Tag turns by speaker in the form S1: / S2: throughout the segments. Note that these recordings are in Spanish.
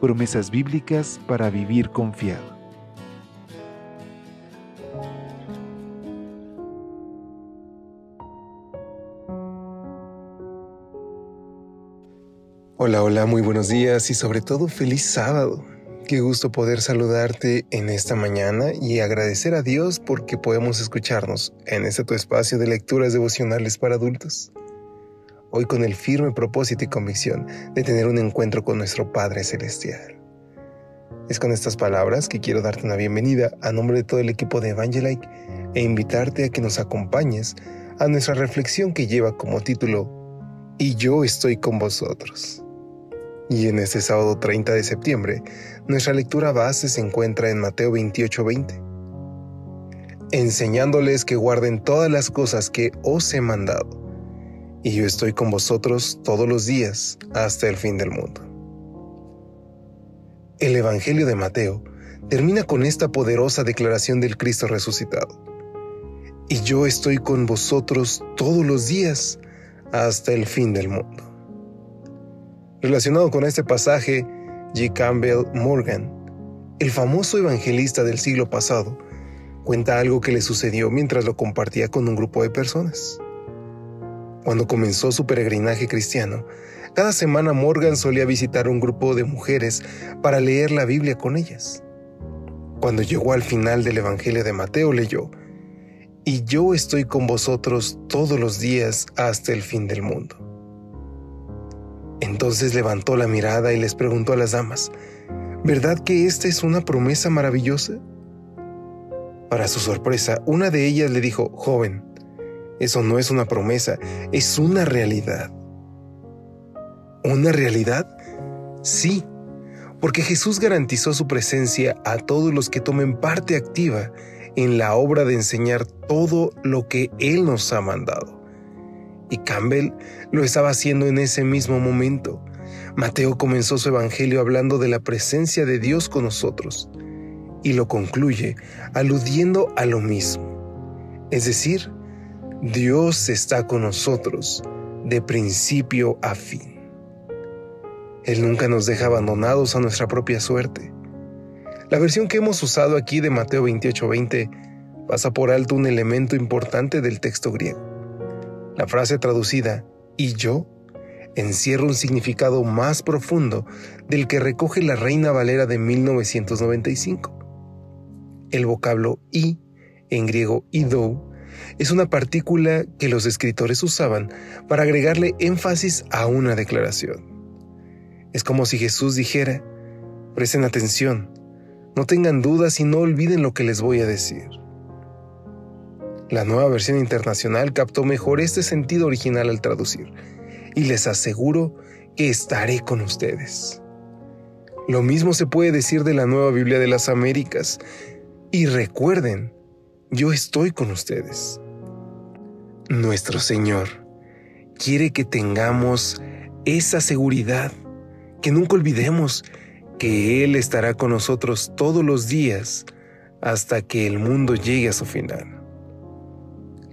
S1: promesas bíblicas para vivir confiado.
S2: Hola, hola, muy buenos días y sobre todo feliz sábado. Qué gusto poder saludarte en esta mañana y agradecer a Dios porque podemos escucharnos en este tu espacio de lecturas devocionales para adultos hoy con el firme propósito y convicción de tener un encuentro con nuestro Padre Celestial. Es con estas palabras que quiero darte una bienvenida a nombre de todo el equipo de Evangelike e invitarte a que nos acompañes a nuestra reflexión que lleva como título Y yo estoy con vosotros. Y en este sábado 30 de septiembre, nuestra lectura base se encuentra en Mateo 28:20, enseñándoles que guarden todas las cosas que os he mandado y yo estoy con vosotros todos los días hasta el fin del mundo. El Evangelio de Mateo termina con esta poderosa declaración del Cristo resucitado. Y yo estoy con vosotros todos los días hasta el fin del mundo. Relacionado con este pasaje, G. Campbell Morgan, el famoso evangelista del siglo pasado, cuenta algo que le sucedió mientras lo compartía con un grupo de personas. Cuando comenzó su peregrinaje cristiano, cada semana Morgan solía visitar un grupo de mujeres para leer la Biblia con ellas. Cuando llegó al final del Evangelio de Mateo leyó, Y yo estoy con vosotros todos los días hasta el fin del mundo. Entonces levantó la mirada y les preguntó a las damas, ¿verdad que esta es una promesa maravillosa? Para su sorpresa, una de ellas le dijo, joven, eso no es una promesa, es una realidad. ¿Una realidad? Sí, porque Jesús garantizó su presencia a todos los que tomen parte activa en la obra de enseñar todo lo que Él nos ha mandado. Y Campbell lo estaba haciendo en ese mismo momento. Mateo comenzó su evangelio hablando de la presencia de Dios con nosotros y lo concluye aludiendo a lo mismo, es decir, Dios está con nosotros de principio a fin. Él nunca nos deja abandonados a nuestra propia suerte. La versión que hemos usado aquí de Mateo 28:20 pasa por alto un elemento importante del texto griego. La frase traducida y yo encierra un significado más profundo del que recoge la Reina Valera de 1995. El vocablo y, en griego idou, es una partícula que los escritores usaban para agregarle énfasis a una declaración. Es como si Jesús dijera, presten atención, no tengan dudas y no olviden lo que les voy a decir. La nueva versión internacional captó mejor este sentido original al traducir, y les aseguro que estaré con ustedes. Lo mismo se puede decir de la nueva Biblia de las Américas, y recuerden, yo estoy con ustedes. Nuestro Señor quiere que tengamos esa seguridad, que nunca olvidemos que Él estará con nosotros todos los días hasta que el mundo llegue a su final.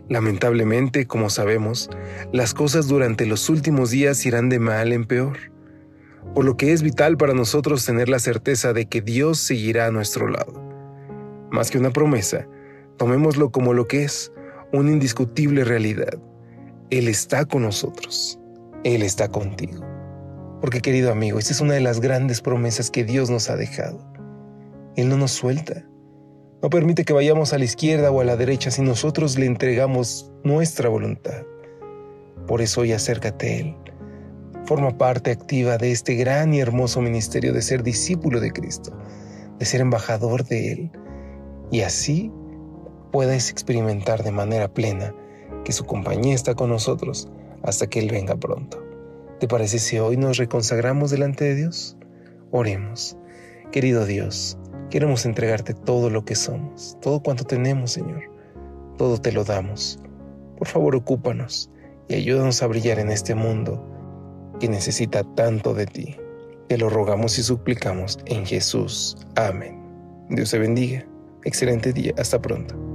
S2: Lamentablemente, como sabemos, las cosas durante los últimos días irán de mal en peor, por lo que es vital para nosotros tener la certeza de que Dios seguirá a nuestro lado. Más que una promesa, Tomémoslo como lo que es, una indiscutible realidad. Él está con nosotros. Él está contigo. Porque querido amigo, esta es una de las grandes promesas que Dios nos ha dejado. Él no nos suelta. No permite que vayamos a la izquierda o a la derecha si nosotros le entregamos nuestra voluntad. Por eso hoy acércate a Él. Forma parte activa de este gran y hermoso ministerio de ser discípulo de Cristo, de ser embajador de Él. Y así puedes experimentar de manera plena que su compañía está con nosotros hasta que Él venga pronto. ¿Te parece si hoy nos reconsagramos delante de Dios? Oremos. Querido Dios, Queremos entregarte todo lo que somos, todo cuanto tenemos, Señor. Todo te lo damos. Por favor, ocúpanos y ayúdanos a brillar en este mundo que necesita tanto de ti. Te lo rogamos y suplicamos en Jesús. Amén. Dios te bendiga. Excelente día. Hasta pronto.